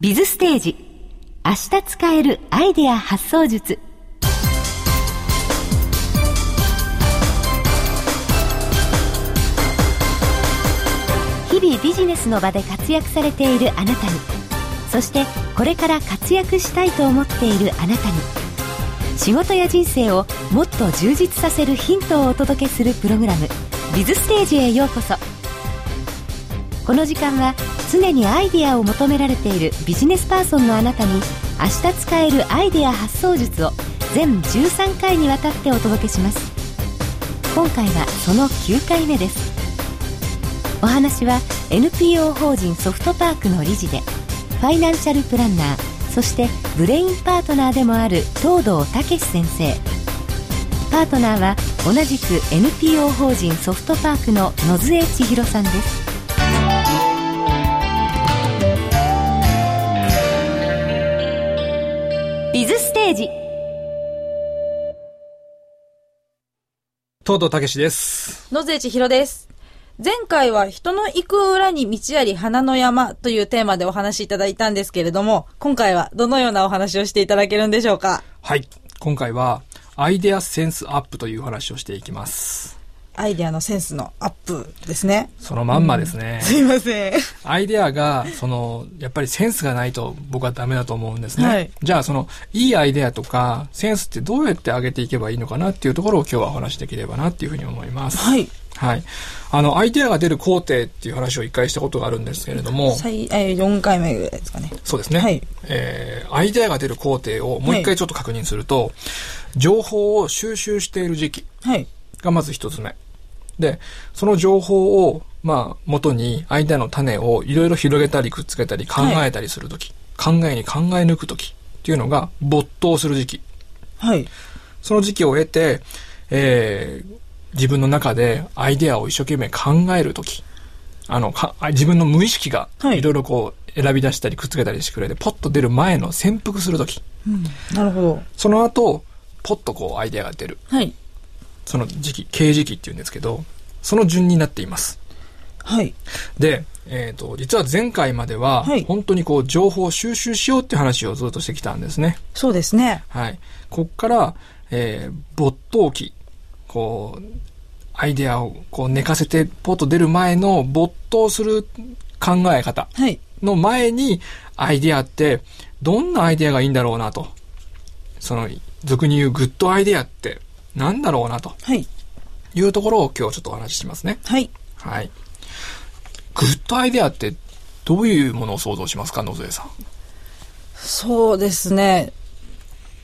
ビズステージ。明日使えるアイデア発想術。日々ビジネスの場で活躍されているあなたに。そしてこれから活躍したいと思っているあなたに。仕事や人生をもっと充実させるヒントをお届けするプログラム「ビズステージ」へようこそ。この時間は常にアイデアを求められているビジネスパーソンのあなたに明日使えるアイデア発想術を全13回にわたってお届けします。今回はその9回目です。お話は NPO 法人ソフトパークの理事でファイナンシャルプランナーそしてブレインパートナーでもある東堂武先生。パートナーは同じく NPO 法人ソフトパークの野津江千尋さんです。東堂武です。野瀬千尋です。前回は人の行く裏に道あり花の山というテーマでお話しいただいたんですけれども、今回はどのようなお話をしていただけるんでしょうか？はい。今回は、アイデアセンスアップという話をしていきます。アイデアのセンスのアップですね。そのまんまですね。すいません。アイデアが、その、やっぱりセンスがないと僕はダメだと思うんですね。はいじゃあ、その、いいアイデアとか、センスってどうやって上げていけばいいのかなっていうところを今日はお話しできればなっていうふうに思います。はい。はい。あの、アイデアが出る工程っていう話を一回したことがあるんですけれども、最、えー、4回目ぐらいですかね。そうですね。はいえー、アイデアが出る工程をもう一回ちょっと確認すると、情報を収集している時期はい。がまず一つ目。で、その情報を、まあ、元にアイデアの種をいろいろ広げたりくっつけたり考えたりするとき、考えに考え抜くときっていうのが没頭する時期。はい。その時期を得て、えー、自分の中でアイデアを一生懸命考えるとき、あの、か自分の無意識がはいいろいろこう選び出したりくっつけたりしてくれて、ポッと出る前の潜伏するとき、うん。なるほど。その後、ポッとこうアイデアが出る。はい。その時期、経時期っていうんですけど、その順になっています。はい。で、えっ、と、実は前回までは、はい本当にこう、情報を収集しようっていう話をずっとしてきたんですね。そうですね。はい。こっから、えー、没頭期、こう、アイデアをこう寝かせてポッと出る前の没頭する考え方はい。の前に、アイデアって、どんなアイデアがいいんだろうなと。その、俗に言うグッドアイデアって、なんだろうなとはい。いうところを今日ちょっとお話ししますね。はい。はい。グッドアイデアってどういうものを想像しますか野添さん？そうですね。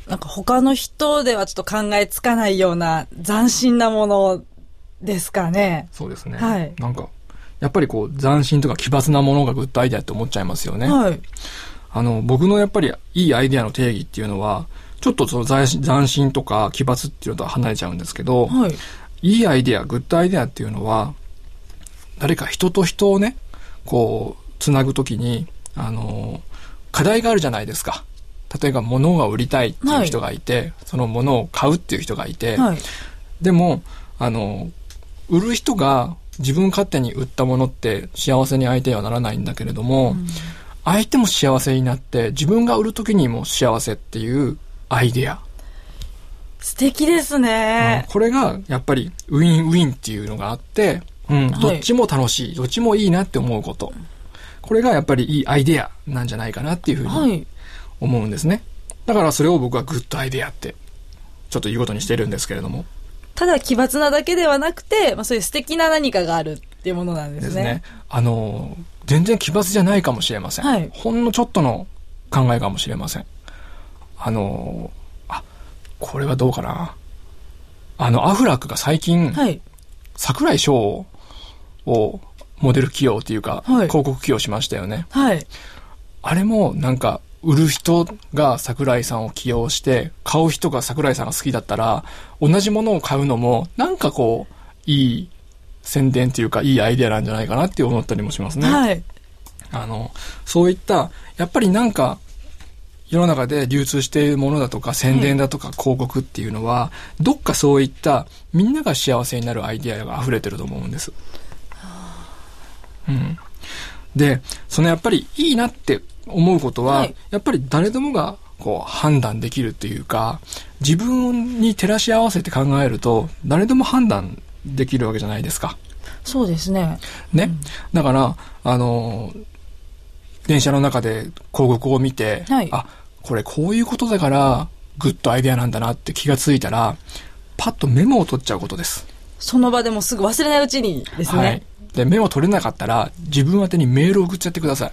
なんか他の人ではちょっと考えつかないような斬新なものですかね。そうですね。はいなんか、やっぱりこう斬新とか奇抜なものがグッドアイデアって思っちゃいますよね。はい。あの、僕のやっぱりいいアイデアの定義っていうのは、ちょっとその斬新斬新とか奇抜っていうのとは離れちゃうんですけど、はい。いいアイデア、グッドアイデアっていうのは、誰か人と人をね、こう、つなぐときに、あの、課題があるじゃないですか。例えば物が売りたいっていう人がいて、その物を買うっていう人がいて、はい。でも、あの、売る人が自分勝手に売ったものって幸せに相手にはならないんだけれども、相手も幸せになって、自分が売る時にも幸せっていうアイデア。素敵ですね。これがやっぱりウィンウィンっていうのがあって、うん、はいどっちも楽しい、どっちもいいなって思うこと。これがやっぱりいいアイデアなんじゃないかなっていうふうにはい。思うんですね。だからそれを僕はグッドアイデアって、ちょっと言うことにしてるんですけれども。ただ奇抜なだけではなくて、まあそういう素敵な何かがあるっていうものなんでね。ですすね。あの、全然奇抜じゃないかもしれません。はいほんのちょっとの考えかもしれません。あの、あ、これはどうかな？あの、アフラックが最近、はい。桜井翔をモデル起用っていうか、はい広告起用しましたよね。はい。あれもなんか、売る人が桜井さんを起用して、買う人が桜井さんが好きだったら、同じものを買うのも、なんかこう、いい宣伝っていうか、いいアイデアなんじゃないかなって思ったりもしますね。はい。あの、そういった、やっぱりなんか、世の中で流通しているものだとか、宣伝だとか、広告っていうのは、どっかそういった、みんなが幸せになるアイデアが溢れてると思うんです。うん。で、そのやっぱりいいなって思うことは、はいやっぱり誰でもがこう判断できるっていうか、自分に照らし合わせて考えると、誰でも判断できるわけじゃないですか。そうですね。ね。だから、あの、電車の中で広告を見て、はいあ、これこういうことだから、グッドアイデアなんだなって気がついたら、パッとメモを取っちゃうことです。その場でもすぐ忘れないうちにですね。はい。で、メモ取れなかったら、自分宛てにメールを送っちゃってください。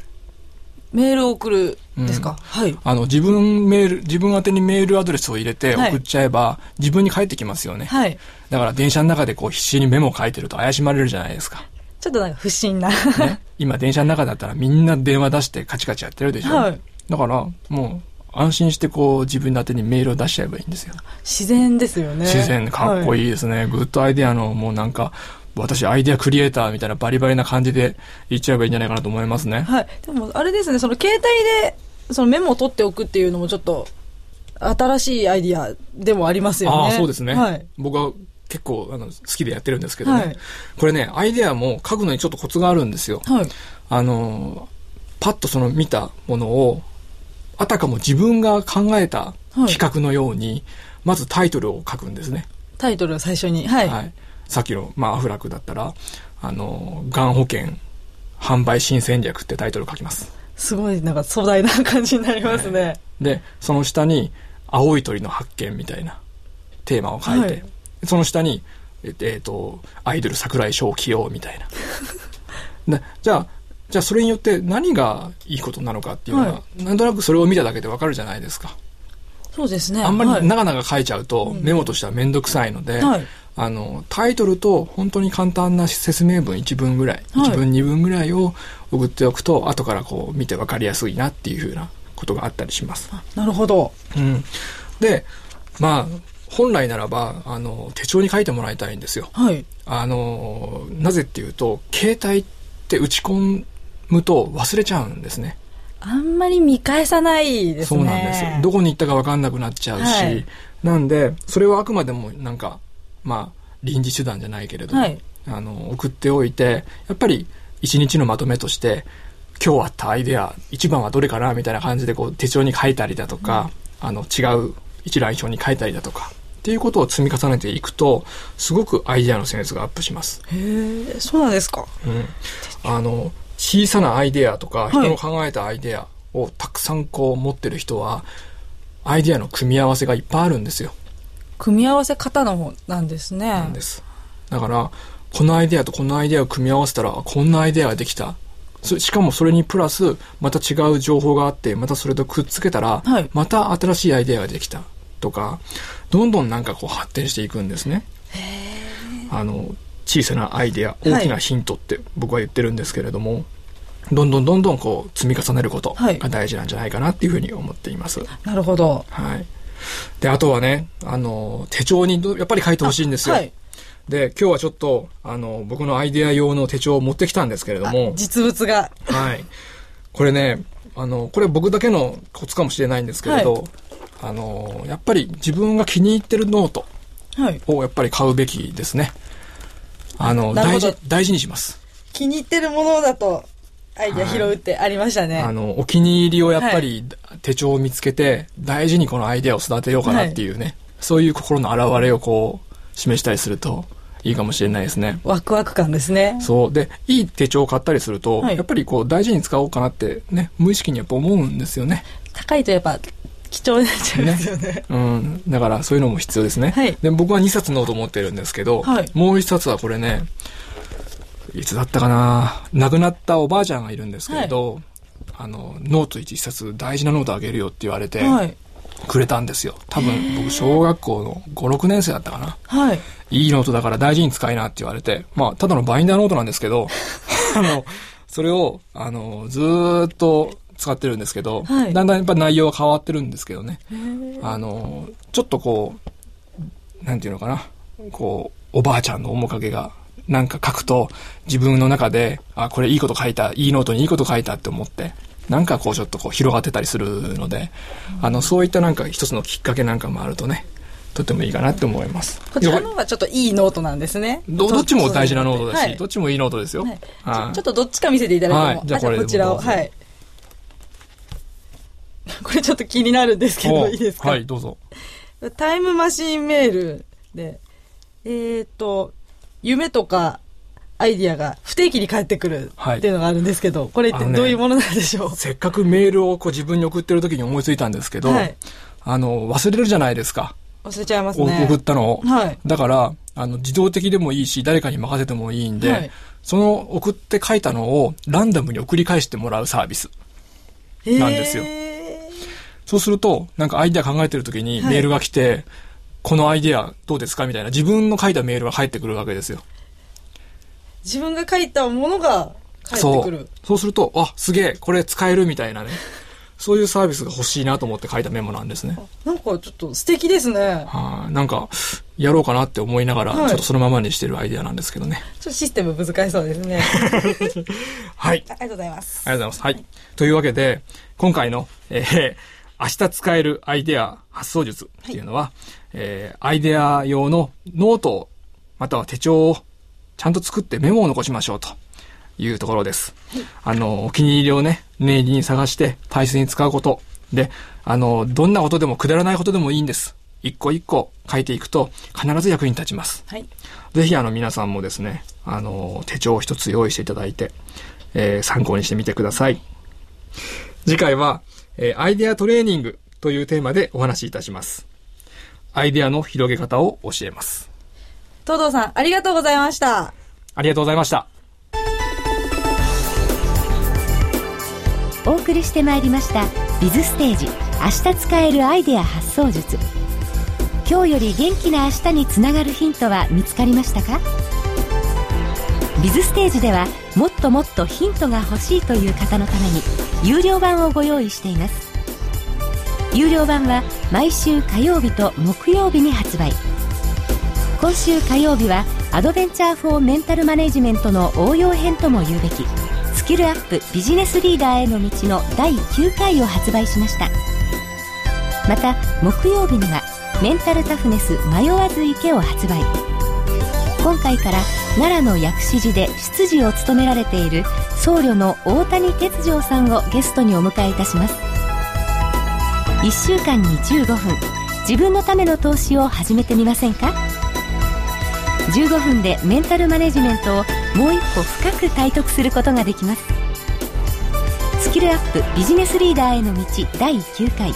メールを送るですか、うんはい。あの、自分メール、自分宛てにメールアドレスを入れてはい送っちゃえば、自分に返ってきますよね。はい。だから電車の中でこう必死にメモを書いてると怪しまれるじゃないですか。ちょっとなんか不審な。ね？今電車の中だったらみんな電話出してカチカチやってるでしょ？はいだから、もう、安心してこう自分宛てにメールを出しちゃえばいいんですよ。自然ですよね。自然でかっこい。いいですね。グッドアイデアのもうなんか、私アイデアクリエイターみたいなバリバリな感じで言っちゃえばいいんじゃないかなと思いますね。はい。でも、あれですね、その携帯で、そのメモを取っておくっていうのもちょっと、新しいアイディアでもありますよね。ああ、そうですね。はい。僕は結構あの好きでやってるんですけどね。はいこれね、アイデアも書くのにちょっとコツがあるんですよ。はい。あの、パッとその見たものを、あたかも自分が考えた企画のように、まずタイトルを書くんですね。タイトルを最初に。はい。はい。さっきの、まあ、アフラックだったら、あの、がん保険販売新戦略ってタイトルを書きます。すごい、なんか壮大な感じになりますね。で、その下に、青い鳥の発見みたいなテーマを書いて、はいその下に、えっえーと、アイドル桜井翔を起用みたいな。でじゃあ、じゃあそれによって何がいいことなのかっていうのが、はなんとなくそれを見ただけでわかるじゃないですか。そうですね。あんまはいり長々書いちゃうと、メモとしてはめんどくさいので、はいあの、タイトルと本当に簡単な説明文1文ぐらい、はい1文2文ぐらいを送っておくと、後からこう見てわかりやすいなっていうふうなことがあったりします。なるほど。うん。で、まあ、本来ならば、あの、手帳に書いてもらいたいんですよ。はい。あの、なぜっていうと、携帯って打ち込むと忘れちゃうんですね。あんまり見返さないですね。そうなんですよ。どこに行ったか分かんなくなっちゃうし、はいなんで、それはあくまでもなんか、まあ、臨時手段じゃないけれども、はいあの、送っておいて、やっぱり一日のまとめとして、今日あったアイデア、一番はどれかなみたいな感じでこう手帳に書いたりだとか、あの、違う一覧表に書いたりだとか、っていうことを積み重ねていくと、すごくアイデアのセンスがアップします。へえ、そうなんですか。うん。あの、小さなアイデアとか、い人の考えたアイデアをたくさんこう持ってる人は、アイデアの組み合わせがいっぱいあるんですよ。組み合わせ方の方なんですね。なんです。だから、このアイデアとこのアイデアを組み合わせたら、こんなアイデアができた。そしかもそれにプラス、また違う情報があって、またそれとくっつけたら、はいまた新しいアイデアができた。とか、どんどんなんかこう発展していくんですね。あの、小さなアイデア、大きなヒントって僕は言ってるんですけれども、どんどんどんどんこう積み重ねることはいが大事なんじゃないかなっていうふうに思っています。なるほど。はい。で、あとはね、あの、手帳にどやっぱり書いてほしいんですよ。はい。で、今日はちょっと、あの、僕のアイデア用の手帳を持ってきたんですけれども、実物が。はい。これね、あの、これ僕だけのコツかもしれないんですけれど、あの、やっぱり自分が気に入ってるノートはい。をやっぱり買うべきですね。あの、なるほど大事、大事にします。気に入ってるものだと、アイデア拾うってありましたね。あの、お気に入りをやっぱり手帳を見つけて、大事にこのアイデアを育てようかなっていうね、そういう心の表れをこう、示したりするといいかもしれないですね。ワクワク感ですね。そう。で、いい手帳を買ったりすると、はいやっぱりこう大事に使おうかなってね、無意識にやっぱ思うんですよね。高いとやっぱ貴重になっちゃうんですよね。うん。だからそういうのも必要ですね。はいで、僕は2冊ノート持ってるんですけど、はいもう1冊はこれね、いつだったかな亡くなったおばあちゃんがいるんですけれど、あの、ノート1冊大事なノートあげるよって言われて、はい。くれたんですよ。多分僕小学校の5、6年生だったかな。はい。いいノートだから大事に使いなって言われて、まあ、ただのバインダーノートなんですけど、あの、それを、あの、ずーっと使ってるんですけど、はいだんだんやっぱ内容は変わってるんですけどね。あの、ちょっとこう、なんていうのかな、こう、おばあちゃんの面影が、なんか書くと、自分の中で、あ、これいいこと書いた、いいノートにいいこと書いたって思って、なんかこうちょっとこう広がってたりするので、あの、そういったなんか一つのきっかけなんかもあるとね、とてもいいかなって思います。こちらの方がちょっといいノートなんですね。どどっちも大事なノートだし、はいどっちもいいノートですよ。はいちょはいちょっとどっちか見せていただいても。はいじゃあこれこちらを。はい。これちょっと気になるんですけど、いいですか？はい、どうぞ。タイムマシンメールで、えーっと、夢とかアイディアが不定期に返ってくるはいっていうのがあるんですけど、これってどういうものなんでしょう、せっかくメールをこう自分に送ってる時に思いついたんですけど、はいあの、忘れるじゃないですか。忘れちゃいますおね。送ったのを。はい。だから、あの、自動的でもいいし、誰かに任せてもいいんで、はいその送って書いたのをランダムに送り返してもらうサービス。なんですよへそうすると、なんかアイデア考えてる時にはいメールが来て、このアイデアどうですかみたいな自分の書いたメールが返ってくるわけですよ。ー自分が書いたものが返ってくる。。そうすると、あ、すげえ、これ使えるみたいなね。そういうサービスが欲しいなと思って書いたメモなんですね。なんかちょっと素敵ですね。はい、なんか、やろうかなって思いながら、はいちょっとそのままにしてるアイデアなんですけどね。ちょっとシステム難しそうですね。はい。ありがとうございます。ありがとうございます。はい。というわけで、今回の、えー明日使えるアイデア発想術っていうのは、えーアイデア用のノートを、または手帳をちゃんと作ってメモを残しましょうというところです。あの、お気に入りをね、念入りに探して大切に使うこと。で、あの、どんなことでもくだらないことでもいいんです。一個一個書いていくと必ず役に立ちます。はい。ぜひあの皆さんもですね、あの、手帳を一つ用意していただいて、えー参考にしてみてください。次回は、えーアイデアトレーニングというテーマでお話しいたします。アイデアの広げ方を教えます。東堂さん、ありがとうございました。ありがとうございました。お送りしてまいりました「ビズステージ明日使えるアイデア発想術」今日より元気な明日につながるヒントは見つかりましたか？ビズステージではもっともっとヒントが欲しいという方のために有料版をご用意しています。有料版は毎週火曜日と木曜日に発売。今週火曜日はアドベンチャー・フォー・メンタル・マネジメントの応用編とも言うべきスキルアップビジネスリーダーへの道の第9回を発売しました。また木曜日にはメンタルタフネス迷わず池を発売。今回から奈良の薬師寺で執事を務められている僧侶の大谷哲丈さんをゲストにお迎えいたします。1週間に15分。自分のための投資を始めてみませんか？15分でメンタルマネジメントをもう一歩深く体得することができます。スキルアップビジネスリーダーへの道第9回。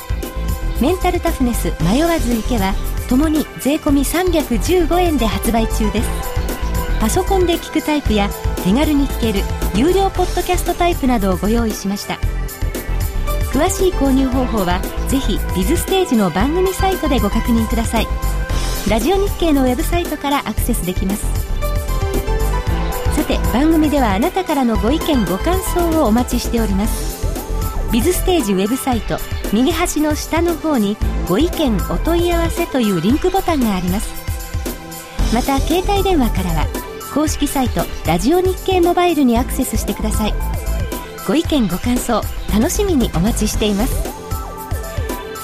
メンタルタフネス迷わず池はともに税込315円で発売中です。パソコンで聞くタイプや手軽に聞ける有料ポッドキャストタイプなどをご用意しました。詳しい購入方法はぜひビズステージの番組サイトでご確認ください。ラジオ日経のウェブサイトからアクセスできます。さて番組ではあなたからのご意見ご感想をお待ちしております。ビズステージウェブサイト右端の下の方にご意見お問い合わせというリンクボタンがあります。また携帯電話からは公式サイトラジオ日経モバイルにアクセスしてください。ご意見ご感想楽しみにお待ちしています。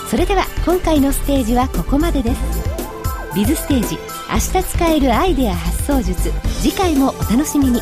それでは今回のステージはここまでです。ビズステージ明日使えるアイデア発想術次回もお楽しみに。